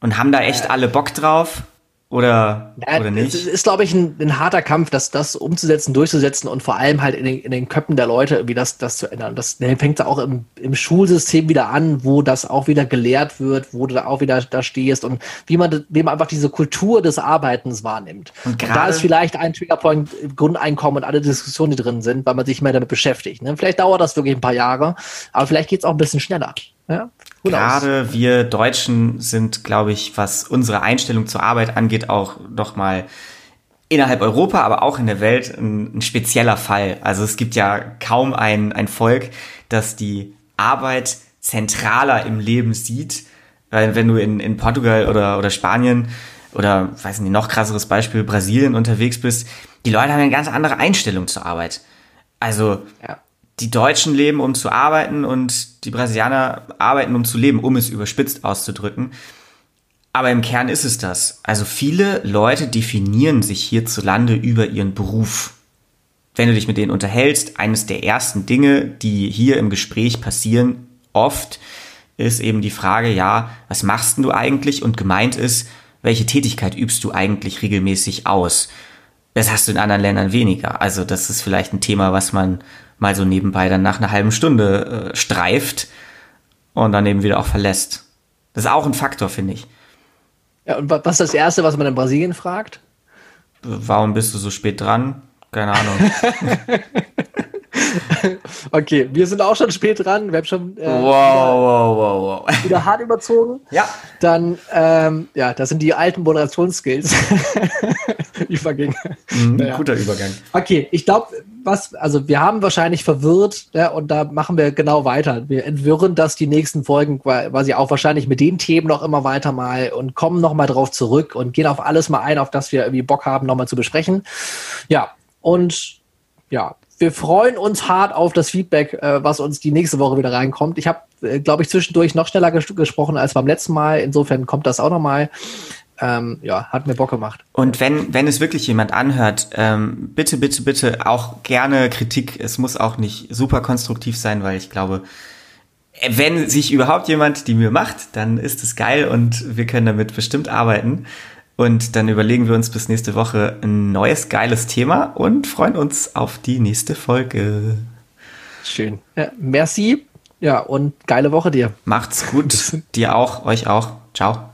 Und haben da echt alle Bock drauf? Oder, ja, oder nicht? Es ist, glaube ich, ein, ein, harter Kampf, das, das umzusetzen, durchzusetzen und vor allem halt in den, in den Köpfen der Leute irgendwie das, das zu ändern. Das fängt auch im, im Schulsystem wieder an, wo das auch wieder gelehrt wird, wo du da auch wieder da stehst und wie man, wie man einfach diese Kultur des Arbeitens wahrnimmt. Und, und da ist vielleicht ein Triggerpoint Grundeinkommen und alle Diskussionen, die drin sind, weil man sich mehr damit beschäftigt. Ne? Vielleicht dauert das wirklich ein paar Jahre, aber vielleicht geht es auch ein bisschen schneller. Ja? Gerade wir Deutschen sind, glaube ich, was unsere Einstellung zur Arbeit angeht, auch noch mal innerhalb Europa, aber auch in der Welt ein, ein spezieller Fall. Also es gibt ja kaum ein, ein Volk, das die Arbeit zentraler im Leben sieht. Weil wenn du in, in Portugal oder, oder Spanien oder, weiß nicht, noch krasseres Beispiel, Brasilien unterwegs bist, die Leute haben eine ganz andere Einstellung zur Arbeit. Also, ja die Deutschen leben, um zu arbeiten und die Brasilianer arbeiten, um zu leben, um es überspitzt auszudrücken. Aber im Kern ist es das. Also viele Leute definieren sich hierzulande über ihren Beruf. Wenn du dich mit denen unterhältst, eines der ersten Dinge, die hier im Gespräch passieren, oft, ist eben die Frage, ja, was machst du eigentlich? Und gemeint ist, welche Tätigkeit übst du eigentlich regelmäßig aus? Das hast du in anderen Ländern weniger. Also das ist vielleicht ein Thema, was man mal so nebenbei dann nach einer halben Stunde äh, streift und dann eben wieder auch verlässt. Das ist auch ein Faktor, finde ich. Ja, und was ist das Erste, was man in Brasilien fragt? Warum bist du so spät dran? Keine Ahnung. okay, wir sind auch schon spät dran. Wir haben schon äh, wow, wow, wow, wow. wieder hart überzogen. Ja. Dann, ähm, ja, das sind die alten Moderationsskills. Übergänge. Mhm, naja. Guter Übergang. Okay, ich glaube, was, also wir haben wahrscheinlich verwirrt, ja, und da machen wir genau weiter. Wir entwirren das die nächsten Folgen quasi auch wahrscheinlich mit den Themen noch immer weiter mal und kommen noch mal drauf zurück und gehen auf alles mal ein, auf das wir irgendwie Bock haben, noch mal zu besprechen. Ja, und ja, wir freuen uns hart auf das Feedback, äh, was uns die nächste Woche wieder reinkommt. Ich habe, äh, glaube ich, zwischendurch noch schneller ges gesprochen als beim letzten Mal. Insofern kommt das auch noch mal. Ähm, ja, hat mir Bock gemacht. Und wenn, wenn es wirklich jemand anhört, ähm, bitte, bitte, bitte auch gerne Kritik. Es muss auch nicht super konstruktiv sein, weil ich glaube, wenn sich überhaupt jemand die Mühe macht, dann ist es geil und wir können damit bestimmt arbeiten. Und dann überlegen wir uns bis nächste Woche ein neues geiles Thema und freuen uns auf die nächste Folge. Schön. Ja, merci. Ja, und geile Woche dir. Macht's gut. dir auch, euch auch. Ciao.